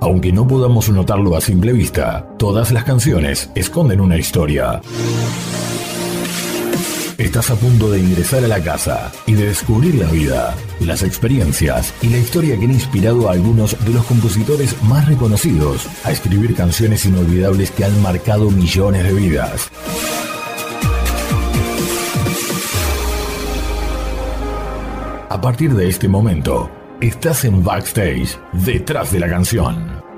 Aunque no podamos notarlo a simple vista, todas las canciones esconden una historia. Estás a punto de ingresar a la casa y de descubrir la vida, las experiencias y la historia que han inspirado a algunos de los compositores más reconocidos a escribir canciones inolvidables que han marcado millones de vidas. A partir de este momento, estás en backstage, detrás de la canción.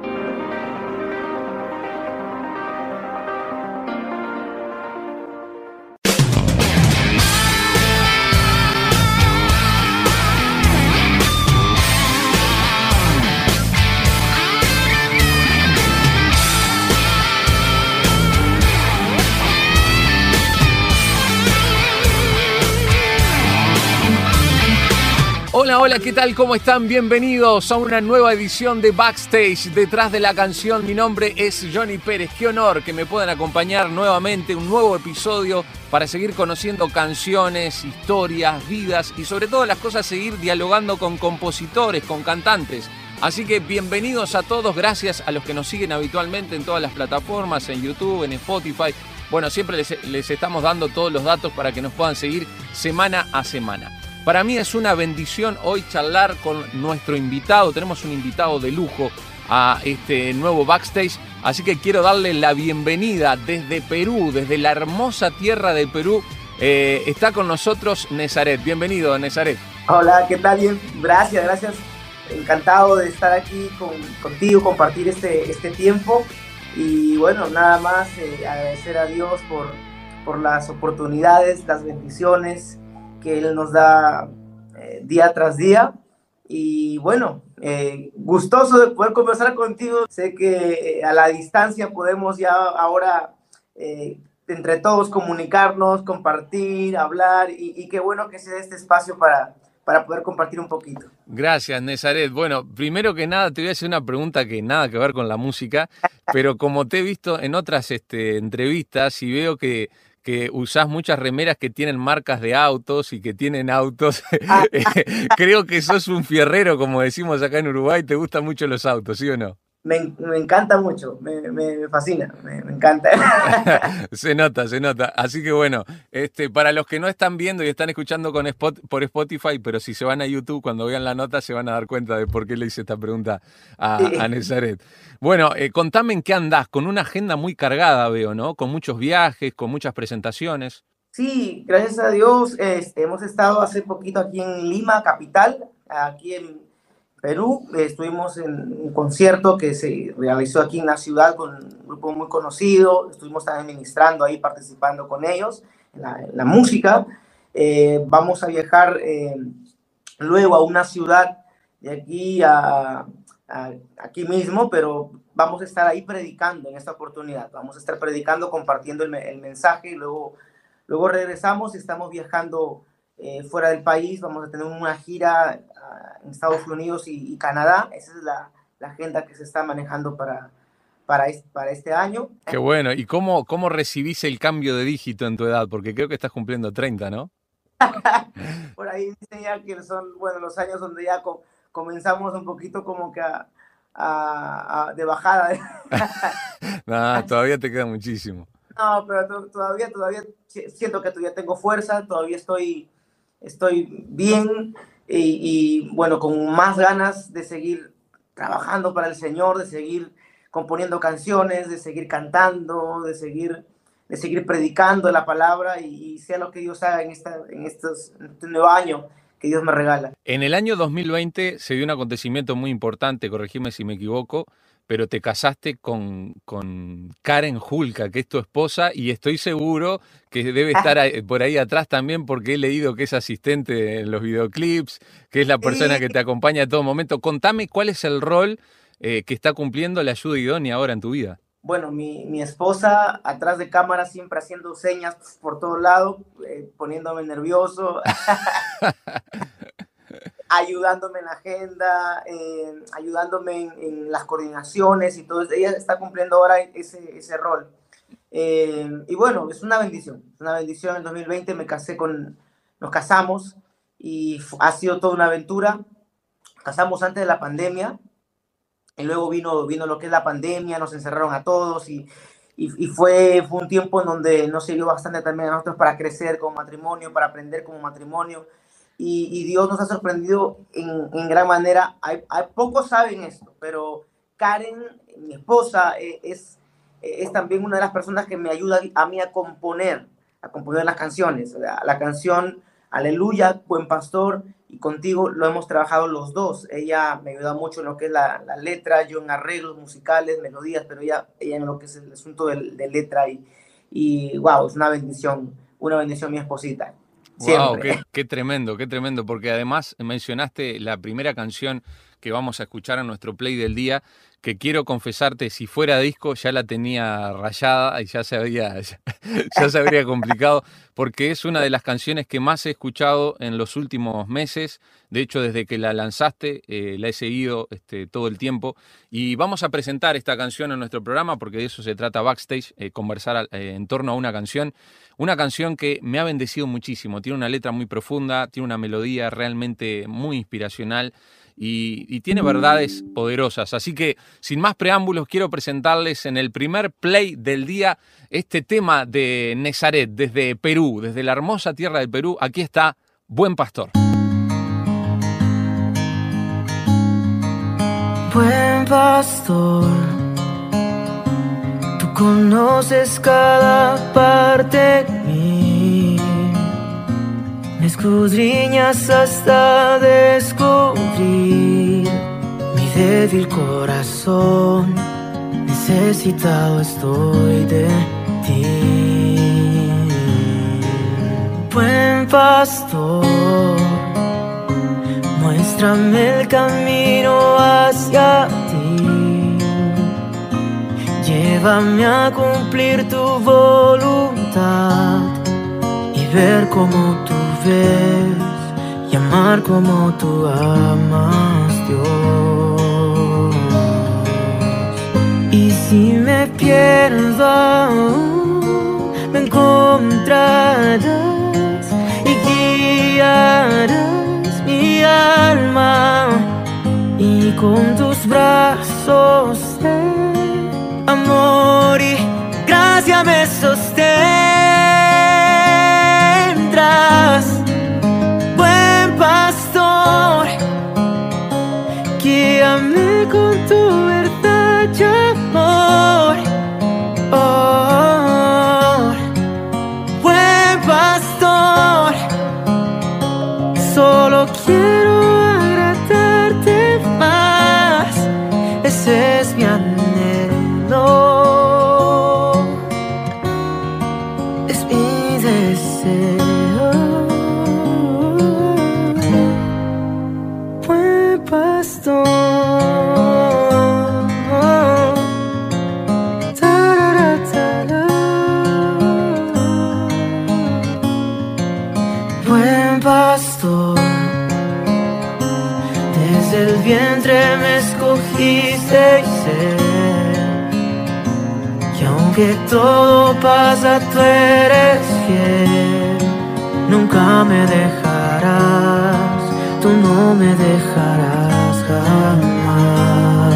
Hola, ¿qué tal? ¿Cómo están? Bienvenidos a una nueva edición de Backstage detrás de la canción. Mi nombre es Johnny Pérez. Qué honor que me puedan acompañar nuevamente, un nuevo episodio para seguir conociendo canciones, historias, vidas y sobre todo las cosas seguir dialogando con compositores, con cantantes. Así que bienvenidos a todos, gracias a los que nos siguen habitualmente en todas las plataformas, en YouTube, en Spotify. Bueno, siempre les, estamos dando todos los datos para que nos puedan seguir semana a semana. Para mí es una bendición hoy charlar con nuestro invitado. Tenemos un invitado de lujo a este nuevo backstage. Así que quiero darle la bienvenida desde Perú, desde la hermosa tierra de Perú. Eh, está con nosotros Nezaret. Bienvenido, Nezaret. Hola, ¿qué tal? Bien, gracias, gracias. Encantado de estar aquí contigo, compartir este, este tiempo. Y bueno, nada más eh, agradecer a Dios por, por las oportunidades, las bendiciones que Él nos da eh, día tras día. Y bueno, eh, gustoso de poder conversar contigo. Sé que eh, a la distancia podemos ya ahora entre todos comunicarnos, compartir, hablar y, qué bueno que sea este espacio para, para poder compartir un poquito. Gracias, Nezaret. Bueno, primero que nada te voy a hacer una pregunta que nada que ver con la música, pero como te he visto en otras este, entrevistas y veo que que usás muchas remeras que tienen marcas de autos y que tienen autos. Ah. Eh, creo que sos un fierrero, como decimos acá en Uruguay, te gustan mucho los autos, ¿sí o no? Me, encanta mucho, me, fascina, me, encanta. se nota, se nota. Así que bueno, este, para los que no están viendo y están escuchando con Spot, por Spotify, pero si se van a YouTube, cuando vean la nota se van a dar cuenta de por qué le hice esta pregunta a, a Nezaret. Bueno, eh, contame en qué andás, con una agenda muy cargada veo, ¿no? Con muchos viajes, con muchas presentaciones. Sí, gracias a Dios, este, hemos estado hace poquito aquí en Lima, capital, aquí en Perú. Estuvimos en un concierto que se realizó aquí en la ciudad con un grupo muy conocido. Estuvimos también ministrando ahí, participando con ellos en la, música. Eh, vamos a viajar eh, luego a una ciudad de aquí a, aquí mismo, pero vamos a estar ahí predicando en esta oportunidad. Vamos a estar predicando, compartiendo el, el mensaje y luego, luego regresamos y estamos viajando eh, fuera del país. Vamos a tener una gira en Estados Unidos y, Canadá. Esa es la, agenda que se está manejando para, para, este, para este año. Qué bueno. ¿Y cómo, cómo recibís el cambio de dígito en tu edad? Porque creo que estás cumpliendo 30, ¿no? Por ahí dicen ya que son, bueno, los años donde ya comenzamos un poquito como que a, de bajada. no, todavía te queda muchísimo. No, pero todavía, todavía siento que todavía tengo fuerza, todavía estoy, estoy bien y, bueno, con más ganas de seguir trabajando para el Señor, de seguir componiendo canciones, de seguir cantando, de seguir, de seguir predicando la palabra y, sea lo que Dios haga en, esta, en, estos, este nuevo año que Dios me regala. En el año 2020 se dio un acontecimiento muy importante, corregime si me equivoco, pero te casaste con, con Karen Julka, que es tu esposa, y estoy seguro que debe estar por ahí atrás también porque he leído que es asistente en los videoclips, que es la persona que te acompaña a todo momento. Contame cuál es el rol eh, que está cumpliendo la ayuda idónea ahora en tu vida. Bueno, mi, mi esposa atrás de cámara siempre haciendo señas por todos lados, eh, poniéndome nervioso. ayudándome en la agenda, ayudándome en, las coordinaciones y todo. Ella está cumpliendo ahora ese, ese rol. Eh, y bueno, es una bendición, es una bendición. En 2020 me casé con, nos casamos y ha sido toda una aventura. casamos antes de la pandemia. Y luego vino, vino lo que es la pandemia, nos encerraron a todos y, y, fue, fue un tiempo en donde nos sirvió bastante también a nosotros para crecer como matrimonio, para aprender como matrimonio. Y, y Dios nos ha sorprendido en, en gran manera. Hay, hay, pocos saben esto, pero Karen, mi esposa, eh, es, es también una de las personas que me ayuda a mí a componer, a componer las canciones. La, la canción Aleluya, Buen Pastor, y contigo lo hemos trabajado los dos. Ella me ayuda mucho en lo que es la, letra, yo en arreglos musicales, melodías, pero ella, ella en lo que es el asunto de, letra y, y wow, es una bendición, una bendición mi esposita. Wow, qué, qué, tremendo, qué tremendo, porque además mencionaste la primera canción que vamos a escuchar en nuestro play del día, que quiero confesarte, si fuera disco ya la tenía rayada y ya se habría, ya, se habría complicado, porque es una de las canciones que más he escuchado en los últimos meses. De hecho, desde que la lanzaste, eh, la he seguido este, todo el tiempo. Y vamos a presentar esta canción en nuestro programa, porque de eso se trata backstage, eh, conversar eh, en torno a una canción. Una canción que me ha bendecido muchísimo. Tiene una letra muy profunda, tiene una melodía realmente muy inspiracional y, tiene verdades poderosas. Así que, sin más preámbulos, quiero presentarles en el primer play del día este tema de Nezaret, desde Perú, desde la hermosa tierra del Perú. Aquí está Buen Pastor. Buen pastor, tú conoces cada parte escudriñas hasta descubrir mi débil corazón. Necesitado estoy de ti. Buen pastor, muéstrame el camino hacia ti. Llévame a cumplir tu voluntad ver cómo tú ves y amar como tú amas, Dios. Y si me pierdo, me encontrarás y guiarás mi alma y con tus brazos amor y gracia me sostendrás. Aunque todo pasa, tú eres fiel. Nunca me dejarás, tú no me dejarás jamás.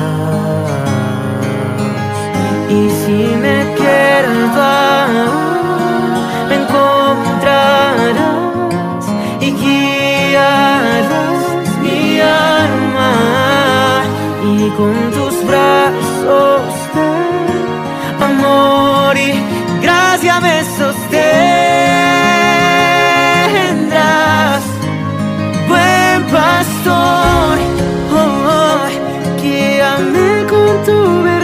Y si me pierdo, con tus brazos to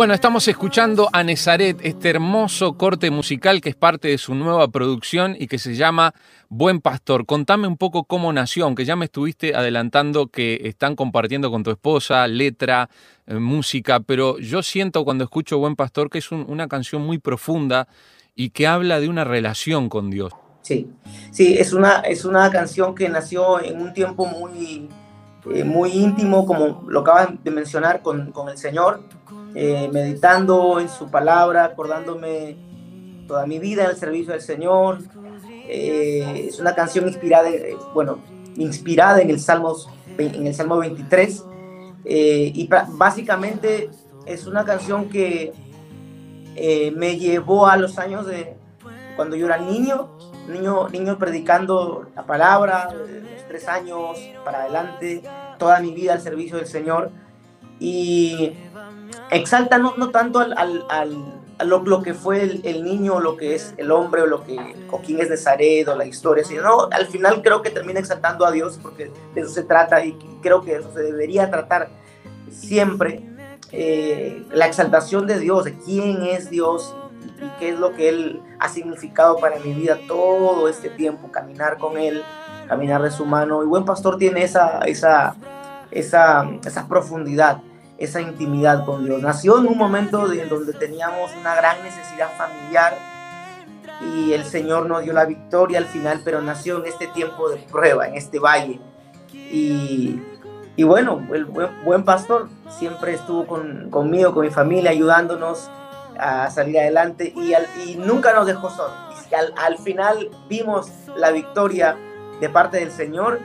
Bueno, estamos escuchando a Nezaret, este hermoso corte musical que es parte de su nueva producción y que se llama Buen Pastor. Contame un poco cómo nació, aunque ya me estuviste adelantando que están compartiendo con tu esposa letra, eh, música, pero yo siento cuando escucho Buen Pastor que es una canción muy profunda y que habla de una relación con Dios. Sí, sí, es una, es una canción que nació en un tiempo muy, eh, muy íntimo, como lo acaban de mencionar, con, con el Señor eh, meditando en su palabra, acordándome toda mi vida en el servicio del Señor. Eh, es una canción inspirada, eh, bueno, inspirada en el, Salmos, en el Salmo 23. y básicamente es una canción que me llevó a los años de cuando yo era niño, niño, niño predicando la palabra, tres años para adelante, toda mi vida al servicio del Señor. Y exalta no, no tanto al, al, a lo, que fue el, niño, lo que es el hombre, o lo que, o quién es Nazaret, o la historia, sino al final creo que termina exaltando a Dios, porque de eso se trata, y creo que eso se debería tratar siempre, eh, la exaltación de Dios, de quién es Dios, y, y, qué es lo que Él ha significado para mi vida todo este tiempo, caminar con Él, caminar de su mano, y Buen Pastor tiene esa, esa, esa, esa profundidad esa intimidad con Dios. Nació en un momento de, donde teníamos una gran necesidad familiar y el Señor nos dio la victoria al final, pero nació en este tiempo de prueba, en este valle. Y, y bueno, el buen, pastor siempre estuvo con, conmigo, con mi familia, ayudándonos a salir adelante y, y nunca nos dejó solos. Al, al, final vimos la victoria de parte del Señor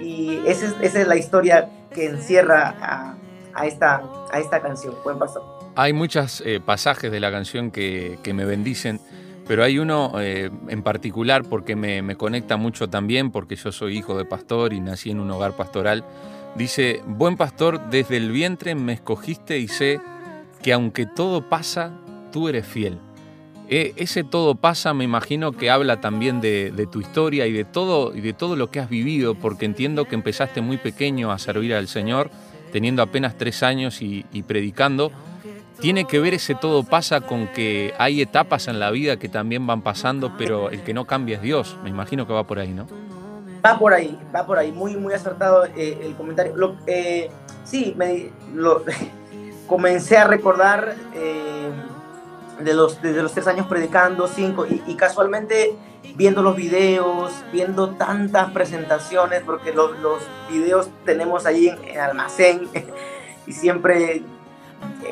y esa es, esa es la historia que encierra a, a esta, a esta canción. Buen pastor. Hay muchos eh, pasajes de la canción que, me bendicen, pero hay uno eh, en particular porque me, me, conecta mucho también, porque yo soy hijo de pastor y nací en un hogar pastoral. Dice, buen pastor, desde el vientre me escogiste y sé que aunque todo pasa, tú eres fiel. E, ese todo pasa, me imagino que habla también de, de, tu historia y de, todo, y de todo lo que has vivido, porque entiendo que empezaste muy pequeño a servir al Señor teniendo apenas tres años y, predicando, tiene que ver ese todo pasa con que hay etapas en la vida que también van pasando, pero el que no cambia es Dios. Me imagino que va por ahí, ¿no? Va por ahí, va por ahí. Muy, muy acertado eh, el comentario. Lo, eh, sí, me, lo, comencé a recordar eh, de los, desde los tres años predicando, cinco, y, y casualmente viendo los videos, viendo tantas presentaciones, porque los, los videos tenemos ahí en, almacén y siempre, eh,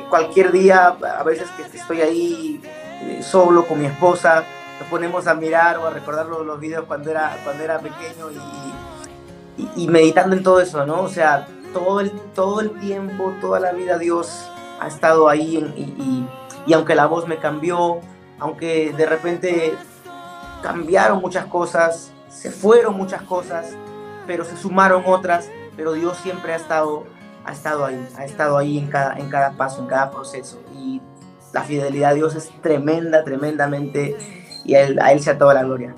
cualquier día, a veces que estoy ahí eh, solo con mi esposa, nos ponemos a mirar o a recordar los, los videos cuando era, cuando era pequeño y, y, meditando en todo eso, ¿no? O sea, todo el, todo el tiempo, toda la vida Dios ha estado ahí y, y, y aunque la voz me cambió, aunque de repente cambiaron muchas cosas, se fueron muchas cosas, pero se sumaron otras, pero Dios siempre ha estado, ha estado ahí, ha estado ahí en cada, en cada paso, en cada proceso. Y la fidelidad de Dios es tremenda, tremendamente, y a Él, a él sea toda la gloria.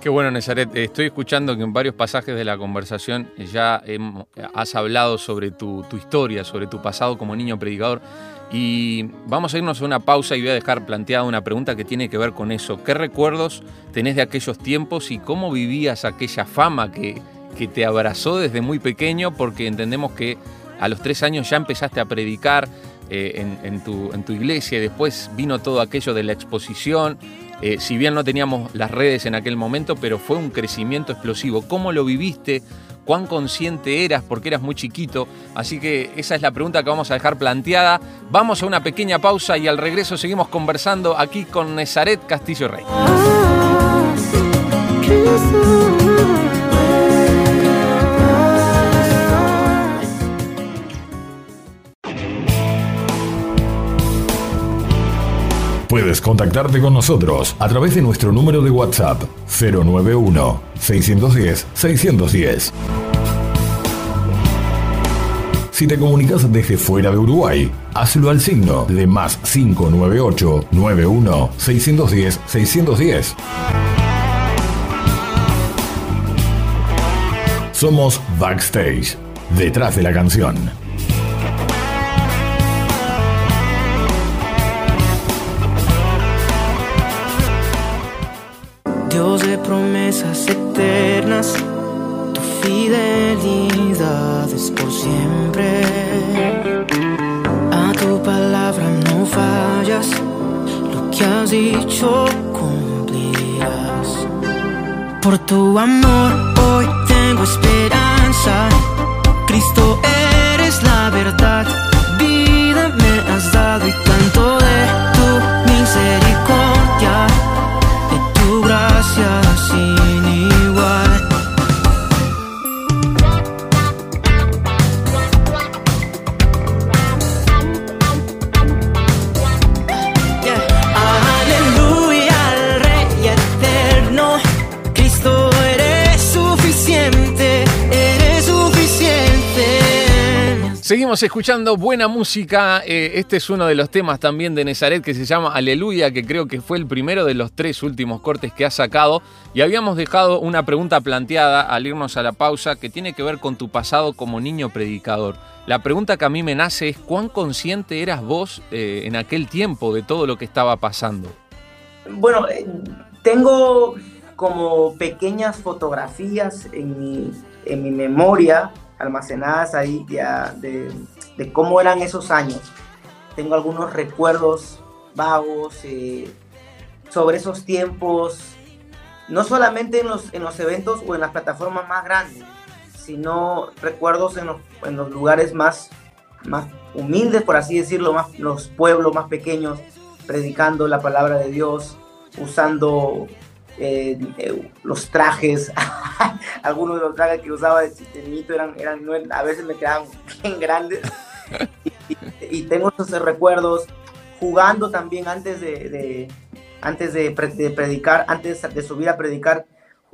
Qué bueno, Nezaret. Estoy escuchando que en varios pasajes de la conversación ya has hablado sobre tu, tu historia, sobre tu pasado como niño predicador. Y vamos a irnos a una pausa y voy a dejar planteada una pregunta que tiene que ver con eso. ¿Qué recuerdos tenés de aquellos tiempos y cómo vivías aquella fama que, que te abrazó desde muy pequeño? Porque entendemos que a los tres años ya empezaste a predicar eh, en, tu, en, tu, iglesia y después vino todo aquello de la exposición. Eh, si bien no teníamos las redes en aquel momento, pero fue un crecimiento explosivo. ¿Cómo lo viviste? Cuán consciente eras porque eras muy chiquito. Así que esa es la pregunta que vamos a dejar planteada. Vamos a una pequeña pausa y al regreso seguimos conversando aquí con Nezaret Castillo Rey. Puedes contactarte con nosotros a través de nuestro número de WhatsApp 091 610 610. Si te comunicas desde fuera de Uruguay, hazlo al signo de más 598 91 610 610. Somos Backstage, detrás de la canción. Dios de promesas eternas, tu fidelidad es por siempre. A tu palabra no fallas, lo que has dicho cumplirás. Por tu amor hoy tengo esperanza, Cristo eres la verdad, vida me has dado y Seguimos escuchando buena música. eh, este es uno de los temas también de Nezaret que se llama Aleluya, que creo que fue el primero de los tres últimos cortes que ha sacado. Y habíamos dejado una pregunta planteada al irnos a la pausa que tiene que ver con tu pasado como niño predicador. La pregunta que a mí me nace es cuán consciente eras vos eh, en aquel tiempo de todo lo que estaba pasando. Bueno, eh, tengo como pequeñas fotografías en mi, en mi memoria almacenadas ahí ya de, de cómo eran esos años. Tengo algunos recuerdos vagos eh, sobre esos tiempos, no solamente en los, en los eventos o en las plataformas más grandes, sino recuerdos en los, en los lugares más, más humildes, por así decirlo, más, los pueblos más pequeños, predicando la palabra de Dios, usando eh, los trajes. Algunos de los trajes que usaba de chistenito eran, eran, a veces me quedaban bien grandes. y, y, tengo esos recuerdos jugando también antes de, antes de, pre, de, predicar, antes de subir a predicar,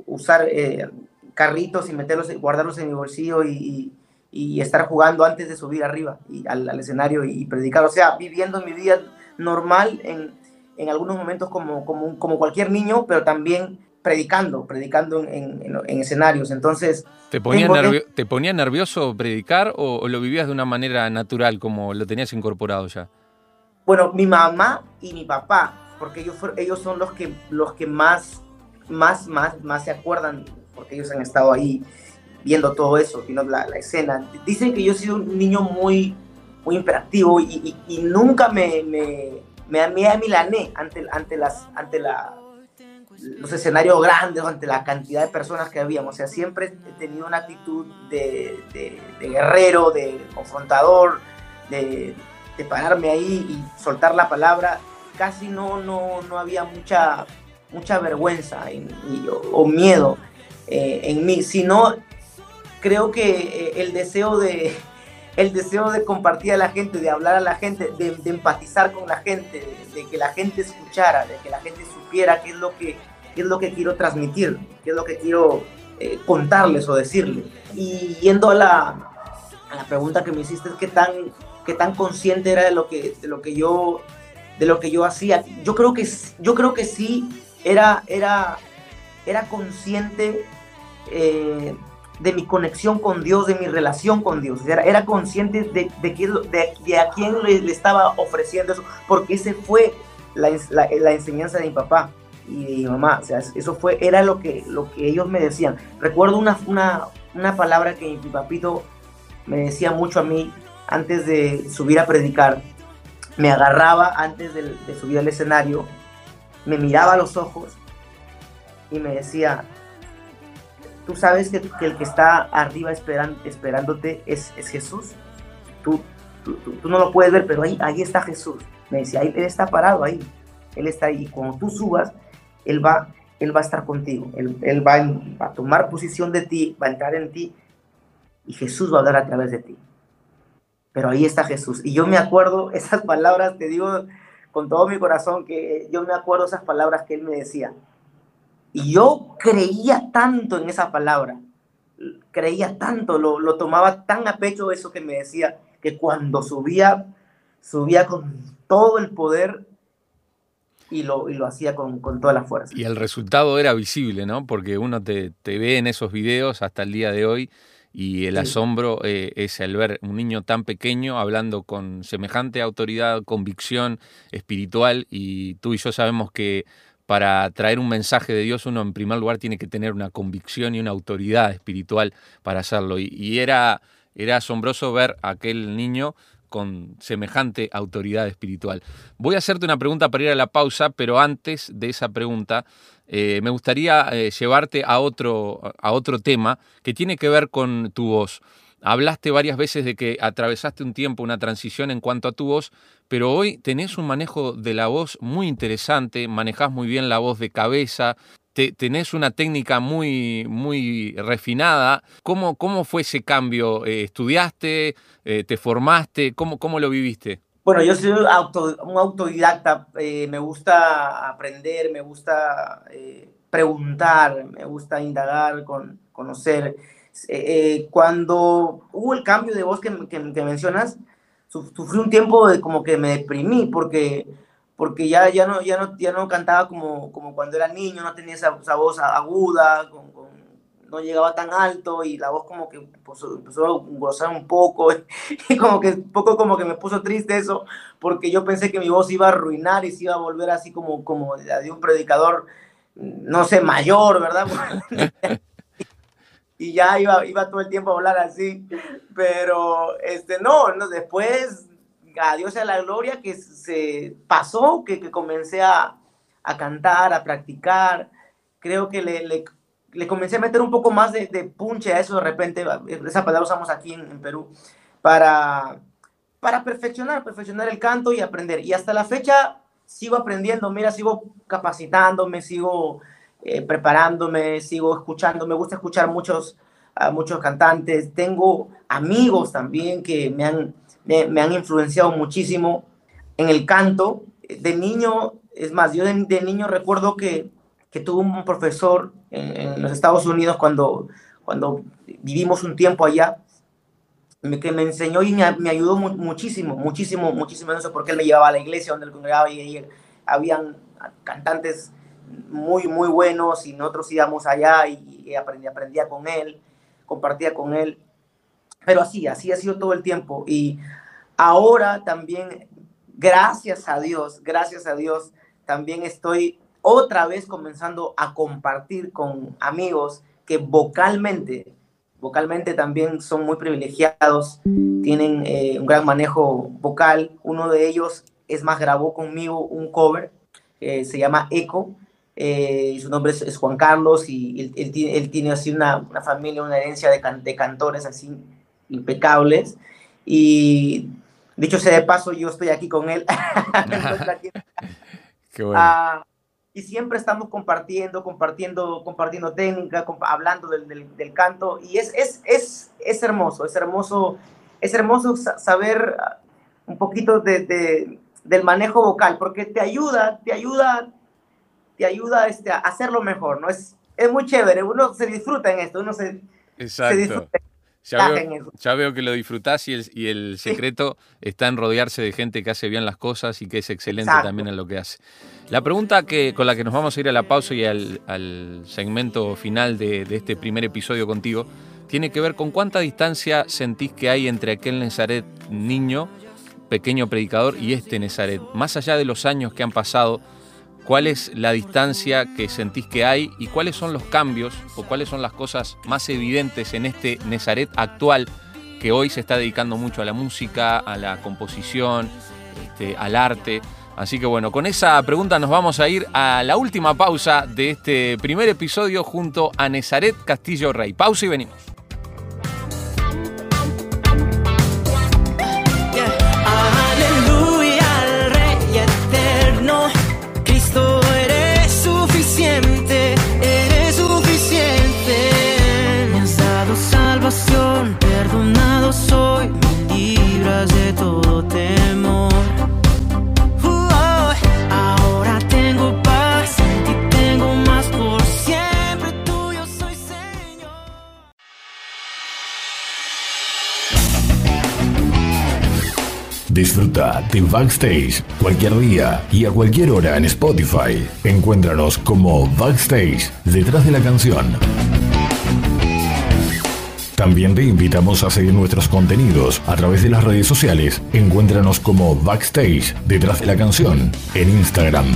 usar eh, carritos y meterlos, guardarlos en mi bolsillo y, y, estar jugando antes de subir arriba y al, al, escenario y, predicar. O sea, viviendo mi vida normal en, en algunos momentos como, como, como, cualquier niño, pero también predicando, predicando en, en, en escenarios. Entonces... ¿Te ponía, nervio ¿Te ponía nervioso predicar o, o, lo vivías de una manera natural, como lo tenías incorporado ya? Bueno, mi mamá y mi papá, porque ellos, ellos son los que, los que más, más, más, más se acuerdan, porque ellos han estado ahí viendo todo eso, viendo la, la escena. Dicen que yo he sido un niño muy, muy imperativo y, y, y nunca me, me, me, amilané ante, ante, las, ante los escenarios grandes, ante la cantidad de personas que habíamos. O sea, siempre he tenido una actitud de, de, guerrero, de confrontador, de, pararme ahí y soltar la palabra. Casi no, no, no había mucha, mucha vergüenza o, miedo eh, en mí, sino creo que eh, el deseo de, el deseo de compartir a la gente, de hablar a la gente, de, empatizar con la gente, de, que la gente escuchara, de que la gente supiera qué es lo que, qué es lo que quiero transmitir, qué es lo que quiero eh, contarles o decirles. Y yendo a la, a la pregunta que me hiciste, qué tan, qué tan consciente era de lo que, de lo que yo de lo que yo hacía. Yo creo que, yo creo que sí era, era, era consciente eh, de mi conexión con Dios, de mi relación con Dios. Era, era consciente de, de, que, de, a quién le, estaba ofreciendo eso, porque ese fue la, la, la, enseñanza de mi papá y de mi mamá. O sea, eso fue, era lo que, lo que ellos me decían. Recuerdo una, una, una palabra que mi papito me decía mucho a mí antes de subir a predicar. Me agarraba antes de, de subir al escenario, me miraba a los ojos y me decía, tú sabes que, el que está arriba esperan, esperándote es, es Jesús. Tú, tú, tú, no lo puedes ver, pero ahí, ahí está Jesús. Me decía, Él está parado ahí. Él está ahí. Y cuando tú subas, Él va, él va a estar contigo. Él, él va, va, a tomar posición de ti, va a entrar en ti. Y Jesús va a hablar a través de ti. Pero ahí está Jesús. Y yo me acuerdo esas palabras, te digo con todo mi corazón, que yo me acuerdo esas palabras que Él me decía. Y yo creía tanto en esa palabra, creía tanto, lo, lo, tomaba tan a pecho eso que me decía, que cuando subía, subía con todo el poder y lo, y lo hacía con, con, toda la fuerza. Y el resultado era visible, ¿no? Porque uno te, te ve en esos videos hasta el día de hoy y el sí. asombro eh, es el ver un niño tan pequeño hablando con semejante autoridad, convicción espiritual y tú y yo sabemos que para traer un mensaje de Dios, uno en primer lugar tiene que tener una convicción y una autoridad espiritual para hacerlo. Y, era, era asombroso ver a aquel niño con semejante autoridad espiritual. Voy a hacerte una pregunta para ir a la pausa, pero antes de esa pregunta, eh, me gustaría eh, llevarte a otro, a otro tema que tiene que ver con tu voz. Hablaste varias veces de que atravesaste un tiempo, una transición en cuanto a tu voz, pero hoy tenés un manejo de la voz muy interesante, manejás muy bien la voz de cabeza, tenés una técnica muy, muy refinada. ¿Cómo, cómo fue ese cambio? Eh, ¿Estudiaste? Eh, ¿Te formaste? ¿Cómo, ¿Cómo lo viviste? Bueno, yo soy un autodidacta, eh, me gusta aprender, me gusta preguntar, me gusta indagar, con, conocer. Eh, eh, cuando hubo el cambio de voz que, que, mencionas, sufrí un tiempo de como que me deprimí porque, porque ya, ya, no, ya, no, ya no cantaba como, como cuando era niño, no tenía esa, voz aguda, no llegaba tan alto y la voz como que pues, empezó a gozar un poco y como que poco como que me puso triste eso porque yo pensé que mi voz iba a arruinar y se iba a volver así como, como de un predicador, no sé, mayor, ¿verdad? y ya iba, iba todo el tiempo a hablar así, pero este, no, no después, a Dios sea la gloria, que se pasó, que, que comencé a, a, cantar, a practicar, creo que le, le, le, comencé a meter un poco más de, de, punche a eso de repente, esa palabra usamos aquí en, en Perú, para, para perfeccionar, perfeccionar el canto y aprender, y hasta la fecha sigo aprendiendo, mira, sigo capacitándome, sigo eh, preparándome, sigo escuchando, me gusta escuchar muchos, a muchos cantantes, tengo amigos también que me han, me, han influenciado muchísimo en el canto. De niño, es más, yo de, niño recuerdo que, que tuve un profesor en, los Estados Unidos cuando, cuando vivimos un tiempo allá, que me enseñó y me, ayudó muchísimo, muchísimo, muchísimo eso, porque él me llevaba a la iglesia donde él congregaba y, y habían cantantes muy, muy buenos y nosotros íbamos allá y, aprendía, aprendía con él, compartía con él. Pero así, así ha sido todo el tiempo. Y ahora también, gracias a Dios, gracias a Dios, también estoy otra vez comenzando a compartir con amigos que vocalmente, vocalmente también son muy privilegiados, tienen eh, un gran manejo vocal. Uno de ellos, es más, grabó conmigo un cover, que se llama Echo, eh, su nombre es, Juan Carlos y él, tiene así una, una, familia, una herencia de, de, cantores así impecables. Y dicho sea de paso, yo estoy aquí con él. Qué bueno. Ah, y siempre estamos compartiendo, compartiendo, compartiendo técnica, hablando del, del, canto. Y es, es, es, es hermoso, es hermoso, es hermoso saber un poquito de, de, del manejo vocal, porque te ayuda, te ayuda te ayuda este, a hacerlo mejor, ¿no? Es, es muy chévere, uno se disfruta en esto, uno se, Exacto. disfruta. Ya veo, ya veo, que lo disfrutás y el, y el secreto está en rodearse de gente que hace bien las cosas y que es excelente también en lo que hace. La pregunta que, con la que nos vamos a ir a la pausa y al, al segmento final de, de, este primer episodio contigo tiene que ver con cuánta distancia sentís que hay entre aquel Nezaret niño, pequeño predicador, y este Nezaret. Más allá de los años que han pasado, cuál es la distancia que sentís que hay y cuáles son los cambios o cuáles son las cosas más evidentes en este Nezaret actual que hoy se está dedicando mucho a la música, a la composición, este, al arte. Así que bueno, con esa pregunta nos vamos a ir a la última pausa de este primer episodio junto a Nezaret Castillo Rey. Pausa y venimos. Disfruta de Backstage cualquier día y a cualquier hora en Spotify. Encuéntranos como Backstage detrás de la canción. También te invitamos a seguir nuestros contenidos a través de las redes sociales. Encuéntranos como Backstage detrás de la canción en Instagram.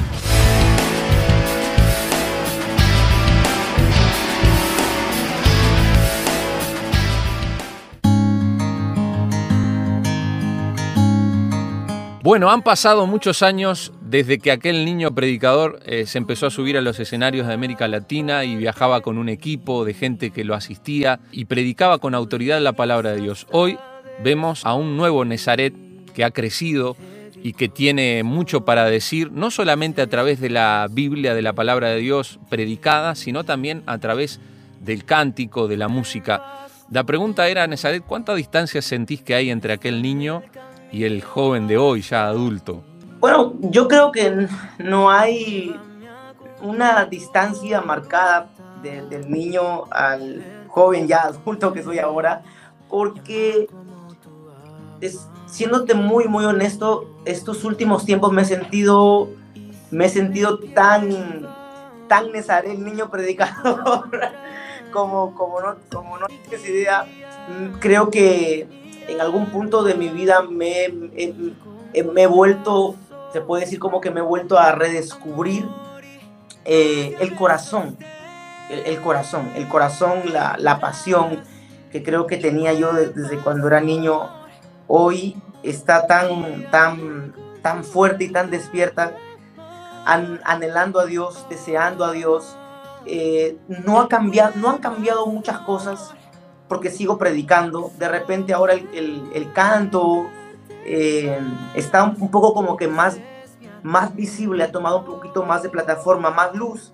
Bueno, han pasado muchos años desde que aquel niño predicador eh, se empezó a subir a los escenarios de América Latina y viajaba con un equipo de gente que lo asistía y predicaba con autoridad la palabra de Dios. Hoy vemos a un nuevo Nazaret que ha crecido y que tiene mucho para decir, no solamente a través de la Biblia, de la palabra de Dios predicada, sino también a través del cántico, de la música. La pregunta era, Nazaret, ¿cuánta distancia sentís que hay entre aquel niño y el joven de hoy, ya adulto? Bueno, yo creo que no hay una distancia marcada del niño al joven ya adulto que soy ahora, porque es, siéndote muy, muy honesto, estos últimos tiempos me he sentido, me he sentido tan, tan Nezaré, el niño predicador, como, como no, como no tienes idea. Creo que en algún punto de mi vida me, he vuelto, se puede decir como que me he vuelto a redescubrir eh, el corazón, el, corazón, el corazón, la, la, pasión que creo que tenía yo desde cuando era niño, hoy está tan, tan, tan fuerte y tan despierta, anhelando a Dios, deseando a Dios. Eh, no, ha cambiado, no han cambiado muchas cosas, porque sigo predicando. De repente ahora el, canto eh, está un, poco como que más, más visible, ha tomado un poquito más de plataforma, más luz.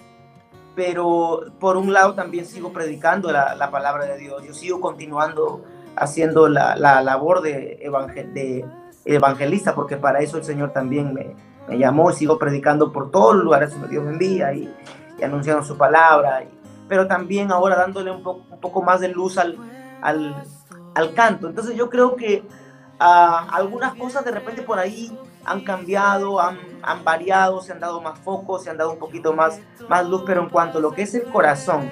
Pero por un lado también sigo predicando la, palabra de Dios. Yo sigo continuando haciendo la, labor de, de, evangelista, porque para eso el Señor también me, llamó y sigo predicando por todos los lugares donde Dios me envía y, anunciando su palabra. Y, pero también ahora dándole un poco, más de luz al, al, canto. Entonces yo creo que ah, algunas cosas de repente por ahí han cambiado, han, han, variado, se han dado más focos, se han dado un poquito más, más luz, pero en cuanto a lo que es el corazón,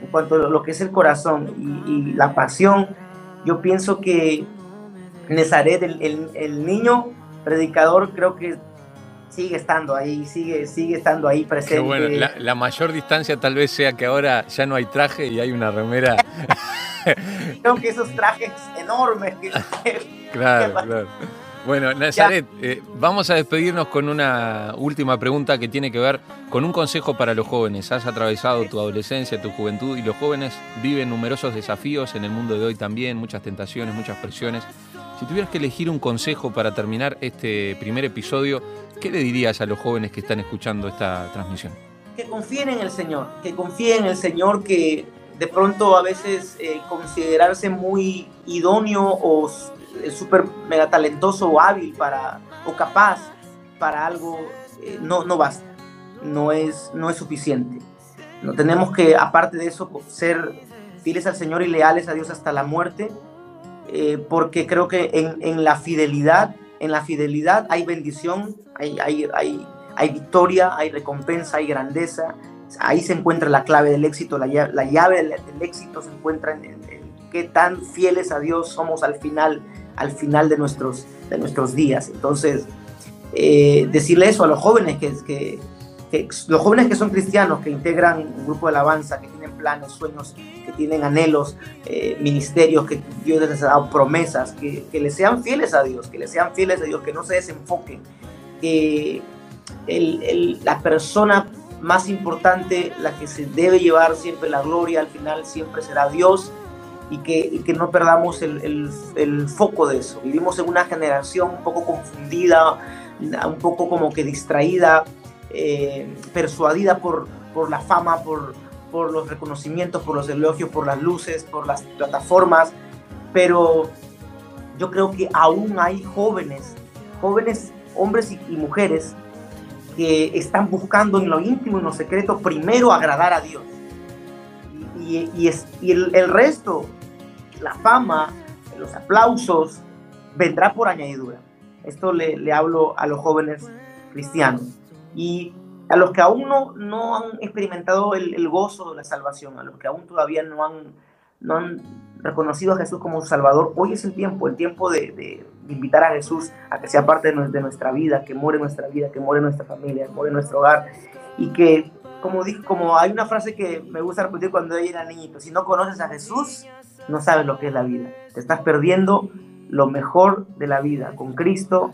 en cuanto a lo que es el corazón y, la pasión, yo pienso que Nezaret, el, el niño predicador, creo que sigue estando ahí, sigue, sigue estando ahí presente. bueno, la, mayor distancia tal vez sea que ahora ya no hay traje y hay una remera. Creo que esos trajes enormes claro, claro. Bueno, Nazaret, eh, vamos a despedirnos con una última pregunta que tiene que ver con un consejo para los jóvenes. Has atravesado tu adolescencia, tu juventud y los jóvenes viven numerosos desafíos en el mundo de hoy también, muchas tentaciones, muchas presiones. Si tuvieras que elegir un consejo para terminar este primer episodio, ¿qué le dirías a los jóvenes que están escuchando esta transmisión? Que confíen en el Señor, que confíen en el Señor, que de pronto a veces eh, considerarse muy idóneo o eh, súper mega talentoso o hábil para, o capaz para algo, eh, no, no basta, no es, no es suficiente. No tenemos que, aparte de eso, ser fieles al Señor y leales a Dios hasta la muerte eh, porque creo que en, la fidelidad, en la fidelidad hay bendición, hay, hay, hay, hay, victoria, hay recompensa, hay grandeza. Ahí se encuentra la clave del éxito, la, la llave del, éxito se encuentra en, qué tan fieles a Dios somos al final, al final de nuestros, de nuestros días. Entonces, eh, decirle eso a los jóvenes que, que los jóvenes que son cristianos, que integran un grupo de alabanza, que planes, sueños, que tienen anhelos, eh, ministerios, que Dios les ha dado promesas, que, que les sean fieles a Dios, que les sean fieles a Dios, que no se desenfoquen, que la persona más importante, la que se debe llevar siempre la gloria, al final siempre será Dios. Y que, y que no perdamos el, el, el foco de eso. Vivimos en una generación un poco confundida, un poco como que distraída, eh, persuadida por, por la fama, por, por los reconocimientos, por los elogios, por las luces, por las plataformas, pero yo creo que aún hay jóvenes, jóvenes hombres y, mujeres que están buscando en lo íntimo, en lo secreto, primero agradar a Dios. Y, y, es, y el, el, resto, la fama, los aplausos, vendrá por añadidura. Esto le, le hablo a los jóvenes cristianos. Y a los que aún no, no han experimentado el, gozo de la salvación, a los que aún todavía no han, no han reconocido a Jesús como Salvador, hoy es el tiempo, el tiempo de, de, invitar a Jesús a que sea parte de, de, nuestra vida, que muere nuestra vida, que muere nuestra familia, que muere nuestro hogar. Y que, como, dije, como hay una frase que me gusta repetir cuando yo era niñito, si no conoces a Jesús, no sabes lo que es la vida, te estás perdiendo lo mejor de la vida. Con Cristo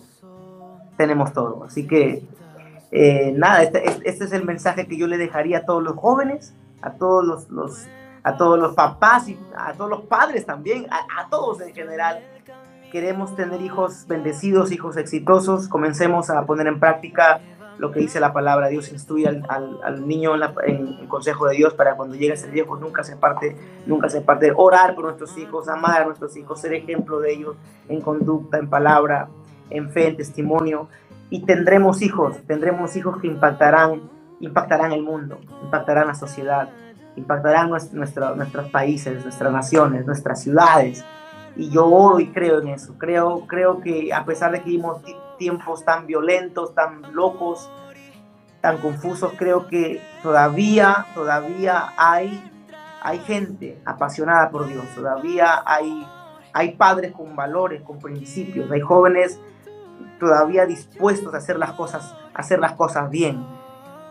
tenemos todo. Así que, eh, nada, este, este, es el mensaje que yo le dejaría a todos los jóvenes, a todos los, los a todos los papás y a todos los padres también, a, a todos en general. Queremos tener hijos bendecidos, hijos exitosos. Comencemos a poner en práctica lo que dice la palabra. Dios instruye al, al, niño en, el consejo de Dios para cuando llegue a ser viejo nunca se parte, nunca se parte. Orar por nuestros hijos, amar a nuestros hijos, ser ejemplo de ellos en conducta, en palabra, en fe, en testimonio. Y tendremos hijos, tendremos hijos que impactarán, impactarán el mundo, impactarán la sociedad, impactarán nuestros países, nuestras naciones, nuestras ciudades. Y yo oro y creo en eso. Creo, creo que a pesar de que vivimos tiempos tan violentos, tan locos, tan confusos, creo que todavía, todavía hay, hay gente apasionada por Dios, todavía hay, hay padres con valores, con principios, hay jóvenes todavía dispuestos a hacer las cosas, hacer las cosas bien.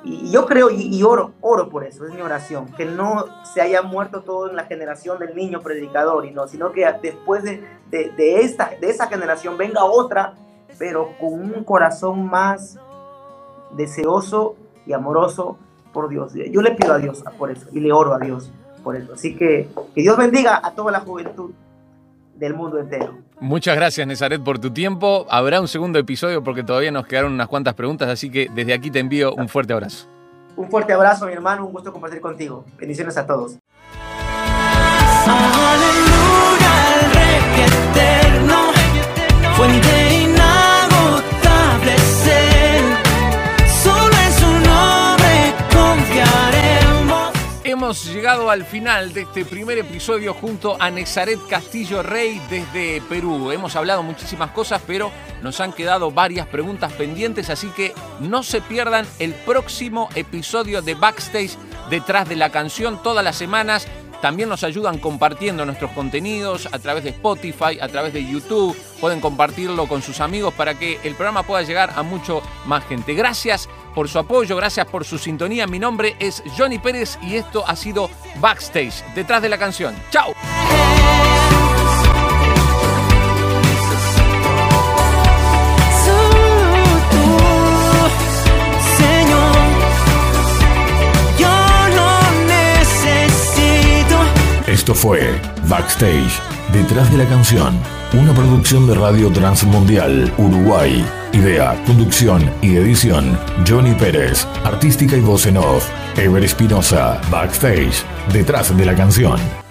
Y, yo creo y, oro, oro por eso, es mi oración, que no se haya muerto todo en la generación del niño predicador, y no, sino que después de, de, de, esta, de esa generación venga otra pero con un corazón más deseoso y amoroso por Dios. Yo le pido a Dios por eso y le oro a Dios por eso. Así que que Dios bendiga a toda la juventud del mundo entero. Muchas gracias, Nezaret, por tu tiempo. Habrá un segundo episodio porque todavía nos quedaron unas cuantas preguntas, así que desde aquí te envío un fuerte abrazo. Un fuerte abrazo, mi hermano, un gusto compartir contigo. Bendiciones a todos. Hemos llegado al final de este primer episodio junto a Nezaret Castillo Rey desde Perú. Hemos hablado muchísimas cosas, pero nos han quedado varias preguntas pendientes, así que no se pierdan el próximo episodio de Backstage detrás de la canción todas las semanas. También nos ayudan compartiendo nuestros contenidos a través de Spotify, a través de YouTube. Pueden compartirlo con sus amigos para que el programa pueda llegar a mucho más gente. Gracias por su apoyo, gracias por su sintonía. Mi nombre es Johnny Pérez y esto ha sido Backstage, detrás de la canción. ¡Chao! Esto fue Backstage, detrás de la canción, una producción de Radio Transmundial, Uruguay. Idea, conducción y edición, Johnny Pérez. Artística y voz en off, Ever Espinosa. Backstage, detrás de la canción.